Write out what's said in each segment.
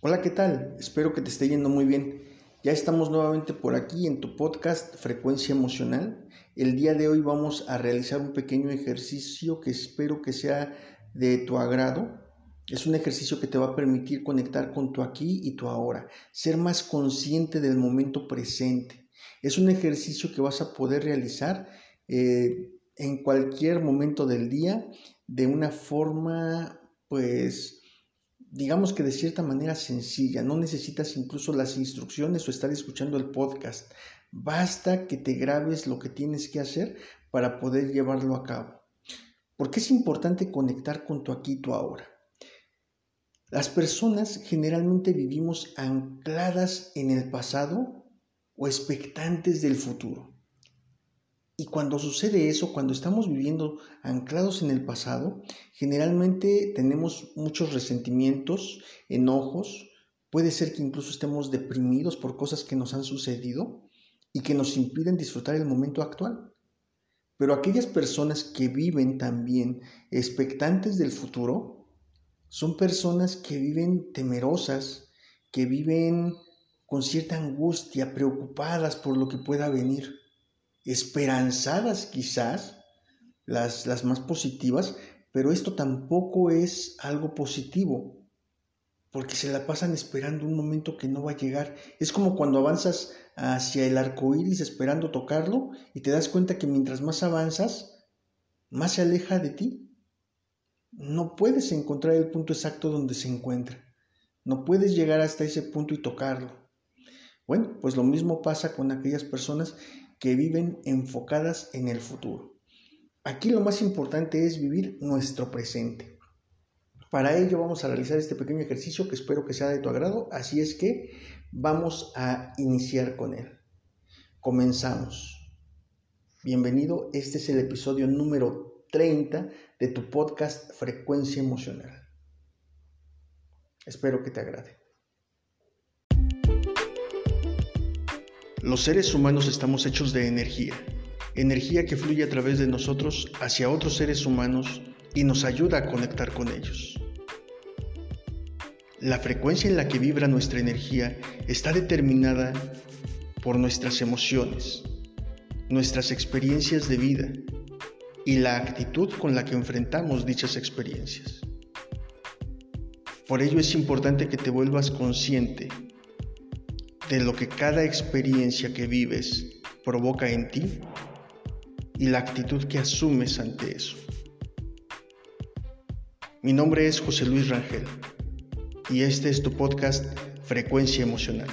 Hola, ¿qué tal? Espero que te esté yendo muy bien. Ya estamos nuevamente por aquí en tu podcast Frecuencia Emocional. El día de hoy vamos a realizar un pequeño ejercicio que espero que sea de tu agrado. Es un ejercicio que te va a permitir conectar con tu aquí y tu ahora, ser más consciente del momento presente. Es un ejercicio que vas a poder realizar eh, en cualquier momento del día de una forma, pues, digamos que de cierta manera sencilla, no necesitas incluso las instrucciones o estar escuchando el podcast, basta que te grabes lo que tienes que hacer para poder llevarlo a cabo. Porque es importante conectar con tu aquí y tu ahora. Las personas generalmente vivimos ancladas en el pasado o expectantes del futuro. Y cuando sucede eso, cuando estamos viviendo anclados en el pasado, generalmente tenemos muchos resentimientos, enojos, puede ser que incluso estemos deprimidos por cosas que nos han sucedido y que nos impiden disfrutar el momento actual. Pero aquellas personas que viven también expectantes del futuro, son personas que viven temerosas, que viven con cierta angustia, preocupadas por lo que pueda venir esperanzadas quizás, las, las más positivas, pero esto tampoco es algo positivo, porque se la pasan esperando un momento que no va a llegar. Es como cuando avanzas hacia el arco iris esperando tocarlo y te das cuenta que mientras más avanzas, más se aleja de ti. No puedes encontrar el punto exacto donde se encuentra. No puedes llegar hasta ese punto y tocarlo. Bueno, pues lo mismo pasa con aquellas personas que viven enfocadas en el futuro. Aquí lo más importante es vivir nuestro presente. Para ello vamos a realizar este pequeño ejercicio que espero que sea de tu agrado, así es que vamos a iniciar con él. Comenzamos. Bienvenido, este es el episodio número 30 de tu podcast Frecuencia Emocional. Espero que te agrade. Los seres humanos estamos hechos de energía, energía que fluye a través de nosotros hacia otros seres humanos y nos ayuda a conectar con ellos. La frecuencia en la que vibra nuestra energía está determinada por nuestras emociones, nuestras experiencias de vida y la actitud con la que enfrentamos dichas experiencias. Por ello es importante que te vuelvas consciente de lo que cada experiencia que vives provoca en ti y la actitud que asumes ante eso. Mi nombre es José Luis Rangel y este es tu podcast Frecuencia Emocional.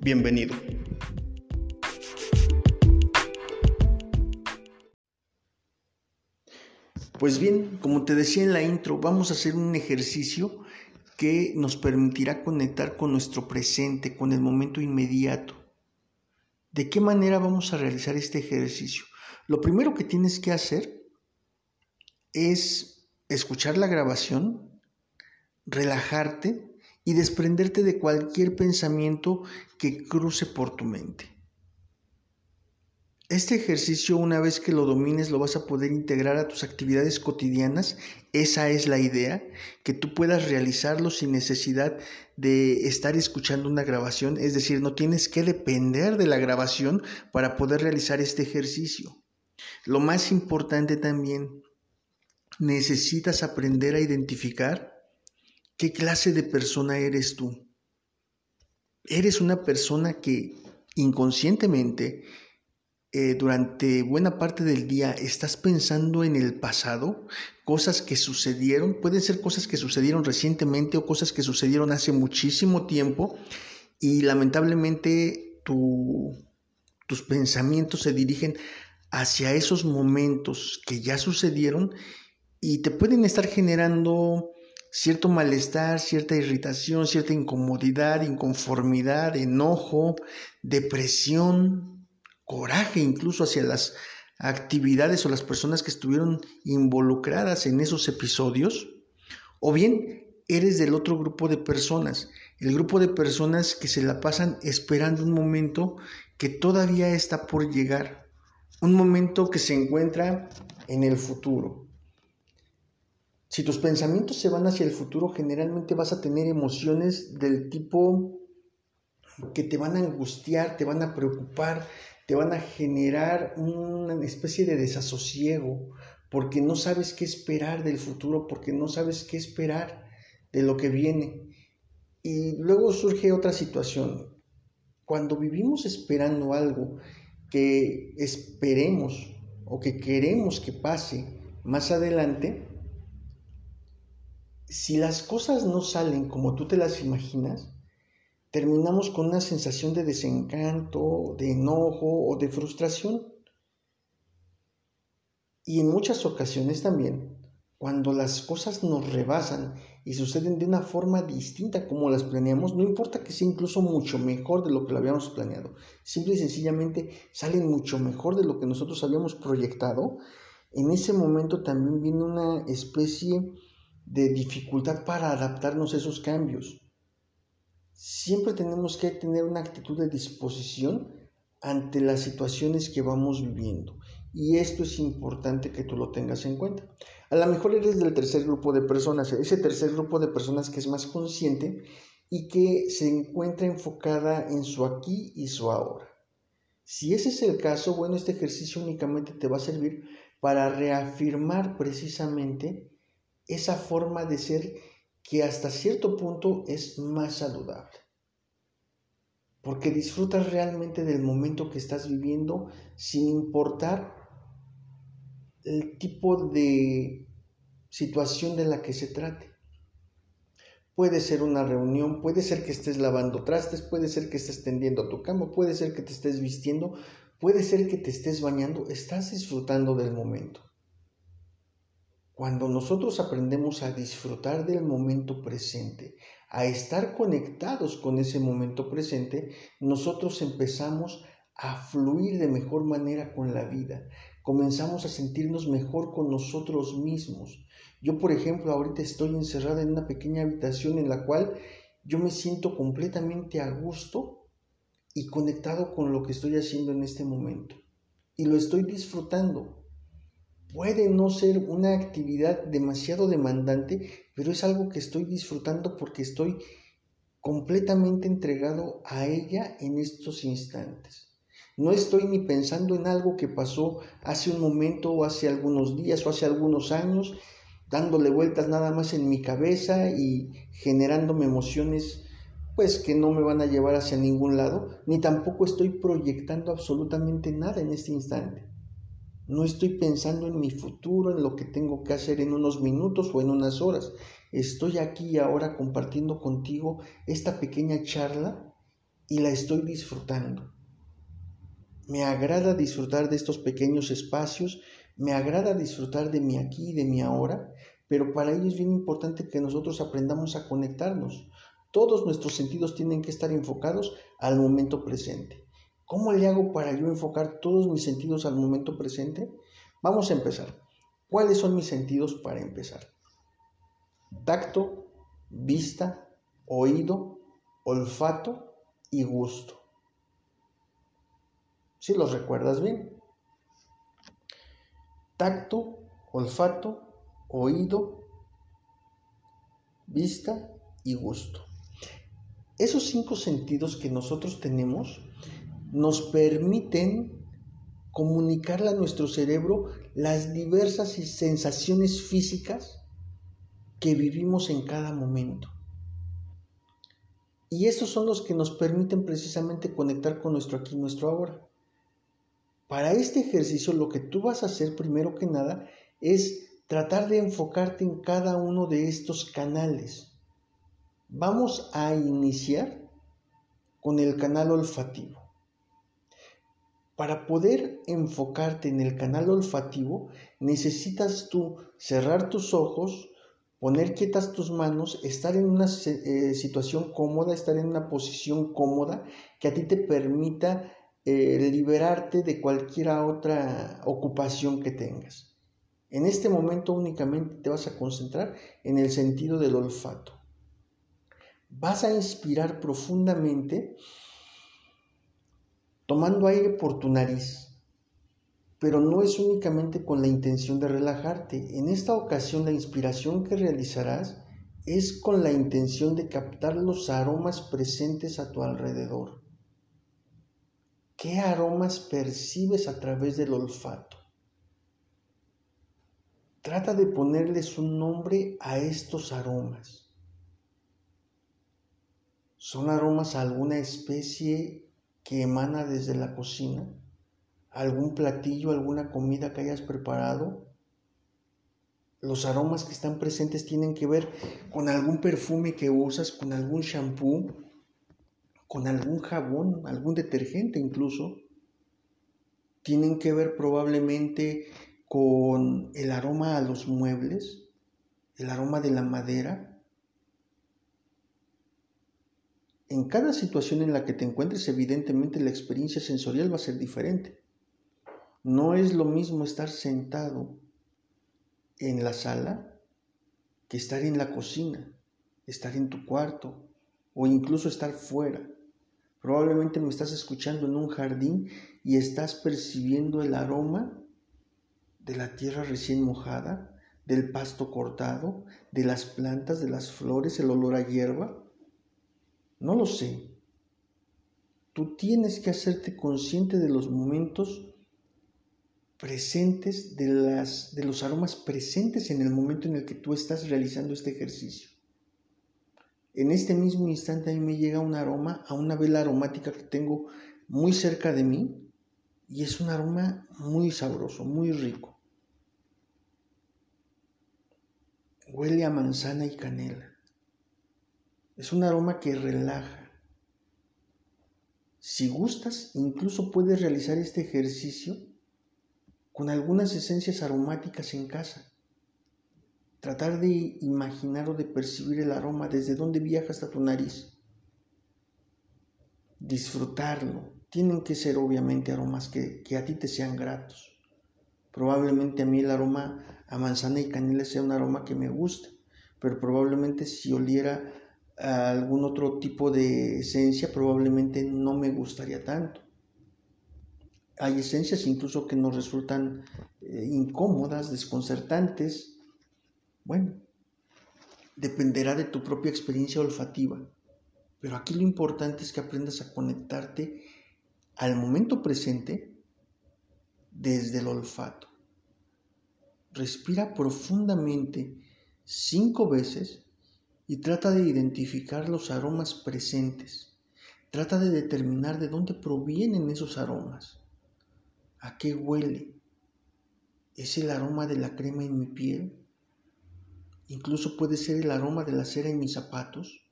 Bienvenido. Pues bien, como te decía en la intro, vamos a hacer un ejercicio que nos permitirá conectar con nuestro presente, con el momento inmediato. ¿De qué manera vamos a realizar este ejercicio? Lo primero que tienes que hacer es escuchar la grabación, relajarte y desprenderte de cualquier pensamiento que cruce por tu mente. Este ejercicio, una vez que lo domines, lo vas a poder integrar a tus actividades cotidianas. Esa es la idea, que tú puedas realizarlo sin necesidad de estar escuchando una grabación. Es decir, no tienes que depender de la grabación para poder realizar este ejercicio. Lo más importante también, necesitas aprender a identificar qué clase de persona eres tú. Eres una persona que inconscientemente eh, durante buena parte del día estás pensando en el pasado, cosas que sucedieron, pueden ser cosas que sucedieron recientemente o cosas que sucedieron hace muchísimo tiempo y lamentablemente tus pensamientos se dirigen hacia esos momentos que ya sucedieron y te pueden estar generando cierto malestar, cierta irritación, cierta incomodidad, inconformidad, enojo, depresión, coraje incluso hacia las actividades o las personas que estuvieron involucradas en esos episodios, o bien eres del otro grupo de personas, el grupo de personas que se la pasan esperando un momento que todavía está por llegar, un momento que se encuentra en el futuro. Si tus pensamientos se van hacia el futuro, generalmente vas a tener emociones del tipo que te van a angustiar, te van a preocupar, te van a generar una especie de desasosiego, porque no sabes qué esperar del futuro, porque no sabes qué esperar de lo que viene. Y luego surge otra situación. Cuando vivimos esperando algo que esperemos o que queremos que pase más adelante, si las cosas no salen como tú te las imaginas, terminamos con una sensación de desencanto, de enojo o de frustración. Y en muchas ocasiones también, cuando las cosas nos rebasan y suceden de una forma distinta como las planeamos, no importa que sea incluso mucho mejor de lo que lo habíamos planeado, simple y sencillamente salen mucho mejor de lo que nosotros habíamos proyectado, en ese momento también viene una especie de dificultad para adaptarnos a esos cambios siempre tenemos que tener una actitud de disposición ante las situaciones que vamos viviendo. Y esto es importante que tú lo tengas en cuenta. A lo mejor eres del tercer grupo de personas, ese tercer grupo de personas que es más consciente y que se encuentra enfocada en su aquí y su ahora. Si ese es el caso, bueno, este ejercicio únicamente te va a servir para reafirmar precisamente esa forma de ser que hasta cierto punto es más saludable. Porque disfrutas realmente del momento que estás viviendo sin importar el tipo de situación de la que se trate. Puede ser una reunión, puede ser que estés lavando trastes, puede ser que estés tendiendo tu cama, puede ser que te estés vistiendo, puede ser que te estés bañando, estás disfrutando del momento. Cuando nosotros aprendemos a disfrutar del momento presente, a estar conectados con ese momento presente, nosotros empezamos a fluir de mejor manera con la vida, comenzamos a sentirnos mejor con nosotros mismos. Yo, por ejemplo, ahorita estoy encerrada en una pequeña habitación en la cual yo me siento completamente a gusto y conectado con lo que estoy haciendo en este momento. Y lo estoy disfrutando puede no ser una actividad demasiado demandante, pero es algo que estoy disfrutando porque estoy completamente entregado a ella en estos instantes. No estoy ni pensando en algo que pasó hace un momento o hace algunos días o hace algunos años, dándole vueltas nada más en mi cabeza y generándome emociones pues que no me van a llevar hacia ningún lado, ni tampoco estoy proyectando absolutamente nada en este instante. No estoy pensando en mi futuro, en lo que tengo que hacer en unos minutos o en unas horas. Estoy aquí ahora compartiendo contigo esta pequeña charla y la estoy disfrutando. Me agrada disfrutar de estos pequeños espacios, me agrada disfrutar de mi aquí y de mi ahora, pero para ello es bien importante que nosotros aprendamos a conectarnos. Todos nuestros sentidos tienen que estar enfocados al momento presente. ¿Cómo le hago para yo enfocar todos mis sentidos al momento presente? Vamos a empezar. ¿Cuáles son mis sentidos para empezar? Tacto, vista, oído, olfato y gusto. Si los recuerdas bien. Tacto, olfato, oído, vista y gusto. Esos cinco sentidos que nosotros tenemos nos permiten comunicarle a nuestro cerebro las diversas sensaciones físicas que vivimos en cada momento. Y esos son los que nos permiten precisamente conectar con nuestro aquí y nuestro ahora. Para este ejercicio lo que tú vas a hacer primero que nada es tratar de enfocarte en cada uno de estos canales. Vamos a iniciar con el canal olfativo. Para poder enfocarte en el canal olfativo, necesitas tú cerrar tus ojos, poner quietas tus manos, estar en una eh, situación cómoda, estar en una posición cómoda que a ti te permita eh, liberarte de cualquier otra ocupación que tengas. En este momento únicamente te vas a concentrar en el sentido del olfato. Vas a inspirar profundamente tomando aire por tu nariz. pero no es únicamente con la intención de relajarte. En esta ocasión la inspiración que realizarás es con la intención de captar los aromas presentes a tu alrededor. ¿Qué aromas percibes a través del olfato? Trata de ponerles un nombre a estos aromas. ¿Son aromas a alguna especie que emana desde la cocina? ¿Algún platillo, alguna comida que hayas preparado? Los aromas que están presentes tienen que ver con algún perfume que usas, con algún shampoo, con algún jabón, algún detergente incluso. Tienen que ver probablemente con el aroma a los muebles, el aroma de la madera. En cada situación en la que te encuentres, evidentemente la experiencia sensorial va a ser diferente. No es lo mismo estar sentado en la sala que estar en la cocina, estar en tu cuarto o incluso estar fuera. Probablemente me estás escuchando en un jardín y estás percibiendo el aroma de la tierra recién mojada, del pasto cortado, de las plantas, de las flores, el olor a hierba. No lo sé. Tú tienes que hacerte consciente de los momentos presentes, de, las, de los aromas presentes en el momento en el que tú estás realizando este ejercicio. En este mismo instante a mí me llega un aroma a una vela aromática que tengo muy cerca de mí y es un aroma muy sabroso, muy rico. Huele a manzana y canela. Es un aroma que relaja. Si gustas, incluso puedes realizar este ejercicio con algunas esencias aromáticas en casa. Tratar de imaginar o de percibir el aroma desde donde viaja hasta tu nariz. Disfrutarlo. Tienen que ser obviamente aromas que, que a ti te sean gratos. Probablemente a mí el aroma a manzana y canela sea un aroma que me gusta, pero probablemente si oliera algún otro tipo de esencia, probablemente no me gustaría tanto. Hay esencias incluso que nos resultan eh, incómodas, desconcertantes, bueno, dependerá de tu propia experiencia olfativa, pero aquí lo importante es que aprendas a conectarte al momento presente desde el olfato. Respira profundamente cinco veces y trata de identificar los aromas presentes. Trata de determinar de dónde provienen esos aromas. ¿A qué huele? ¿Es el aroma de la crema en mi piel? Incluso puede ser el aroma de la cera en mis zapatos.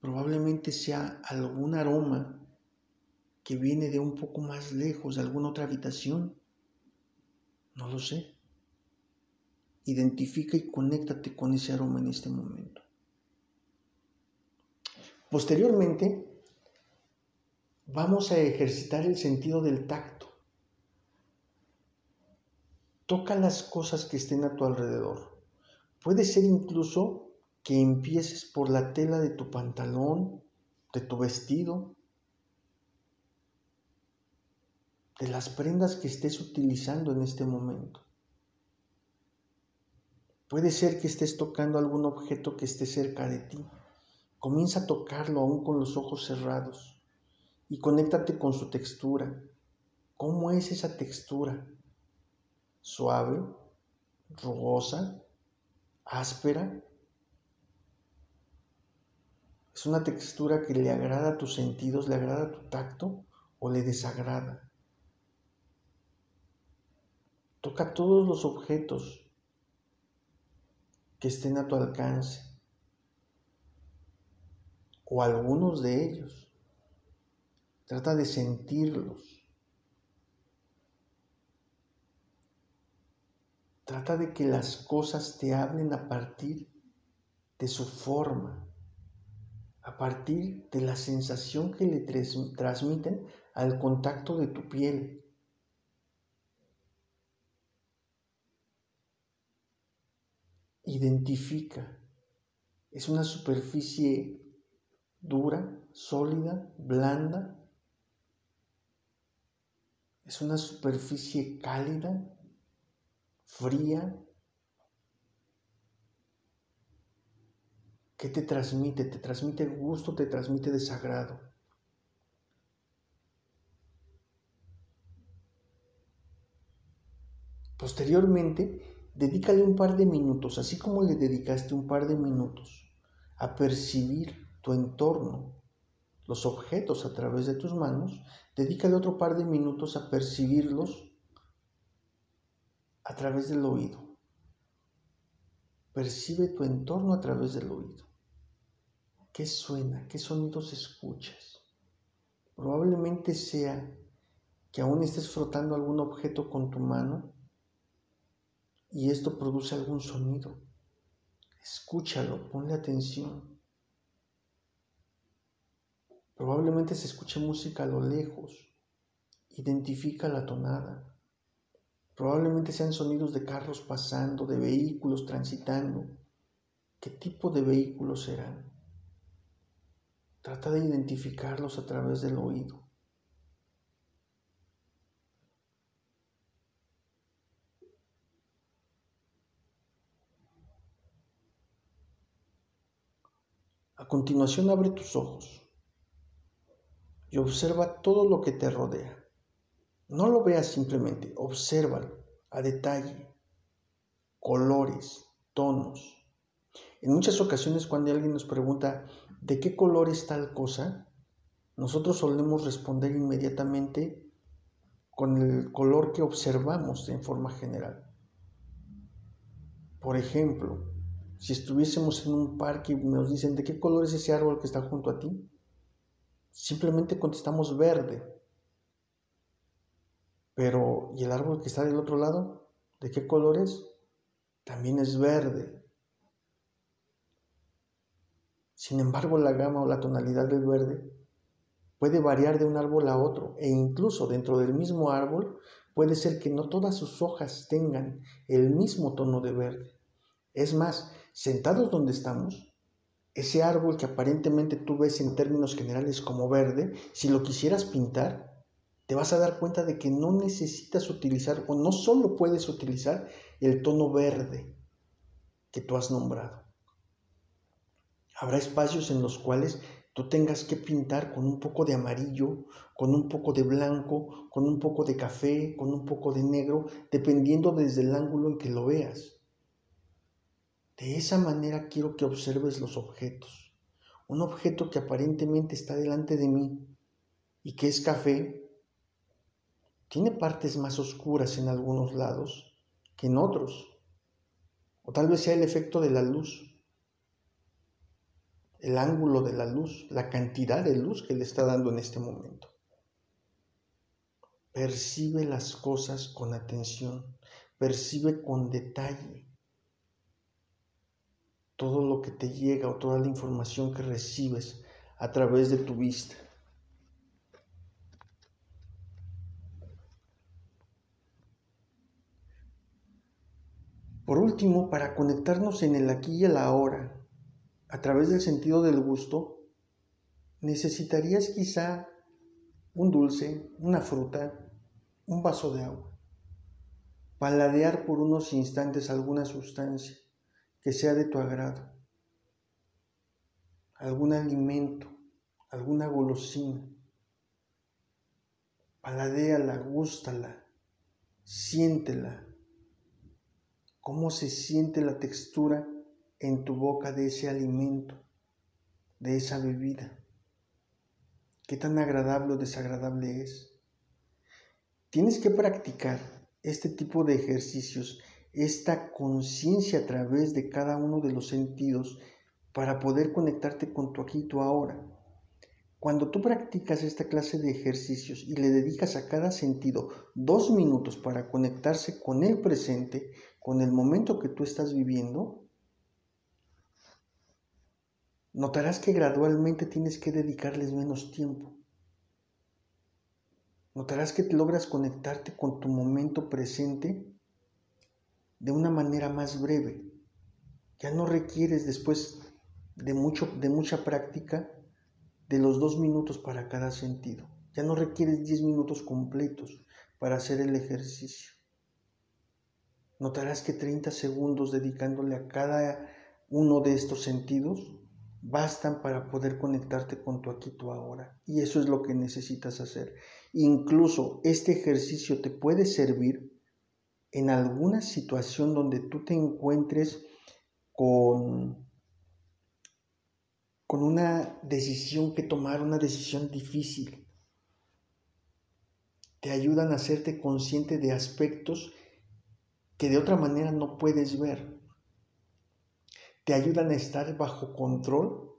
Probablemente sea algún aroma que viene de un poco más lejos, de alguna otra habitación. No lo sé. Identifica y conéctate con ese aroma en este momento. Posteriormente, vamos a ejercitar el sentido del tacto. Toca las cosas que estén a tu alrededor. Puede ser incluso que empieces por la tela de tu pantalón, de tu vestido, de las prendas que estés utilizando en este momento. Puede ser que estés tocando algún objeto que esté cerca de ti. Comienza a tocarlo aún con los ojos cerrados y conéctate con su textura. ¿Cómo es esa textura? ¿Suave? ¿Rugosa? áspera. Es una textura que le agrada a tus sentidos, le agrada tu tacto o le desagrada. Toca todos los objetos que estén a tu alcance o algunos de ellos. Trata de sentirlos. Trata de que las cosas te hablen a partir de su forma, a partir de la sensación que le transmiten al contacto de tu piel. Identifica. Es una superficie dura, sólida, blanda. Es una superficie cálida, fría, ¿Qué te transmite? ¿Te transmite gusto? ¿Te transmite desagrado? Posteriormente, dedícale un par de minutos, así como le dedicaste un par de minutos a percibir tu entorno, los objetos a través de tus manos, dedícale otro par de minutos a percibirlos a través del oído. Percibe tu entorno a través del oído. ¿Qué suena? ¿Qué sonidos escuchas? Probablemente sea que aún estés frotando algún objeto con tu mano y esto produce algún sonido. Escúchalo, ponle atención. Probablemente se escuche música a lo lejos. Identifica la tonada. Probablemente sean sonidos de carros pasando, de vehículos transitando. ¿Qué tipo de vehículos serán? Trata de identificarlos a través del oído. A continuación abre tus ojos y observa todo lo que te rodea. No lo veas simplemente, obsérvalo a detalle, colores, tonos. En muchas ocasiones cuando alguien nos pregunta, ¿de qué color es tal cosa? Nosotros solemos responder inmediatamente con el color que observamos en forma general. Por ejemplo, si estuviésemos en un parque y nos dicen, ¿de qué color es ese árbol que está junto a ti? Simplemente contestamos verde. Pero, ¿y el árbol que está del otro lado? ¿De qué color es? También es verde. Sin embargo, la gama o la tonalidad del verde puede variar de un árbol a otro e incluso dentro del mismo árbol puede ser que no todas sus hojas tengan el mismo tono de verde. Es más, sentados donde estamos, ese árbol que aparentemente tú ves en términos generales como verde, si lo quisieras pintar, te vas a dar cuenta de que no necesitas utilizar o no solo puedes utilizar el tono verde que tú has nombrado. Habrá espacios en los cuales tú tengas que pintar con un poco de amarillo, con un poco de blanco, con un poco de café, con un poco de negro, dependiendo desde el ángulo en que lo veas. De esa manera quiero que observes los objetos. Un objeto que aparentemente está delante de mí y que es café, tiene partes más oscuras en algunos lados que en otros. O tal vez sea el efecto de la luz el ángulo de la luz, la cantidad de luz que le está dando en este momento. Percibe las cosas con atención, percibe con detalle todo lo que te llega o toda la información que recibes a través de tu vista. Por último, para conectarnos en el aquí y el ahora, a través del sentido del gusto, necesitarías quizá un dulce, una fruta, un vaso de agua. Paladear por unos instantes alguna sustancia que sea de tu agrado, algún alimento, alguna golosina. Paladéala, gústala, siéntela. ¿Cómo se siente la textura en tu boca de ese alimento, de esa bebida. ¿Qué tan agradable o desagradable es? Tienes que practicar este tipo de ejercicios, esta conciencia a través de cada uno de los sentidos para poder conectarte con tu aquí y tu ahora. Cuando tú practicas esta clase de ejercicios y le dedicas a cada sentido dos minutos para conectarse con el presente, con el momento que tú estás viviendo, notarás que gradualmente tienes que dedicarles menos tiempo. Notarás que logras conectarte con tu momento presente de una manera más breve. Ya no requieres después de, mucho, de mucha práctica de los dos minutos para cada sentido. Ya no requieres diez minutos completos. para hacer el ejercicio. Notarás que 30 segundos dedicándole a cada uno de estos sentidos bastan para poder conectarte con tu aquí, tu ahora. Y eso es lo que necesitas hacer. Incluso este ejercicio te puede servir en alguna situación donde tú te encuentres con, con una decisión que tomar, una decisión difícil. Te ayudan a hacerte consciente de aspectos que de otra manera no puedes ver. Te ayudan a estar bajo control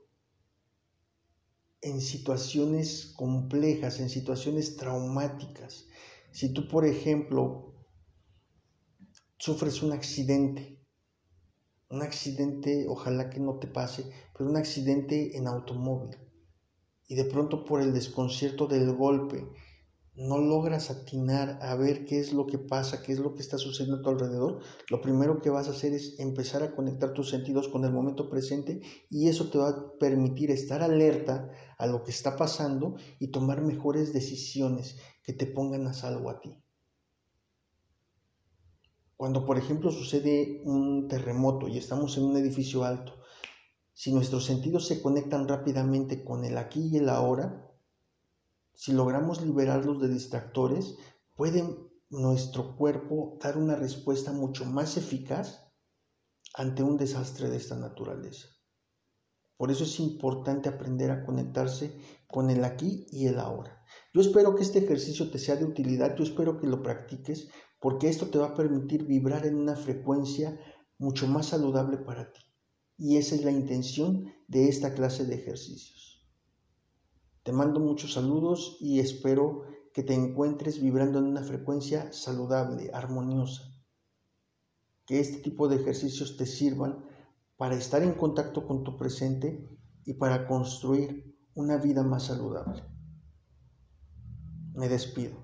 en situaciones complejas, en situaciones traumáticas. Si tú, por ejemplo, sufres un accidente, un accidente, ojalá que no te pase, pero un accidente en automóvil, y de pronto por el desconcierto del golpe no logras atinar a ver qué es lo que pasa, qué es lo que está sucediendo a tu alrededor, lo primero que vas a hacer es empezar a conectar tus sentidos con el momento presente y eso te va a permitir estar alerta a lo que está pasando y tomar mejores decisiones que te pongan a salvo a ti. Cuando, por ejemplo, sucede un terremoto y estamos en un edificio alto, si nuestros sentidos se conectan rápidamente con el aquí y el ahora, si logramos liberarlos de distractores, puede nuestro cuerpo dar una respuesta mucho más eficaz ante un desastre de esta naturaleza. Por eso es importante aprender a conectarse con el aquí y el ahora. Yo espero que este ejercicio te sea de utilidad, yo espero que lo practiques, porque esto te va a permitir vibrar en una frecuencia mucho más saludable para ti. Y esa es la intención de esta clase de ejercicios. Te mando muchos saludos y espero que te encuentres vibrando en una frecuencia saludable, armoniosa. Que este tipo de ejercicios te sirvan para estar en contacto con tu presente y para construir una vida más saludable. Me despido.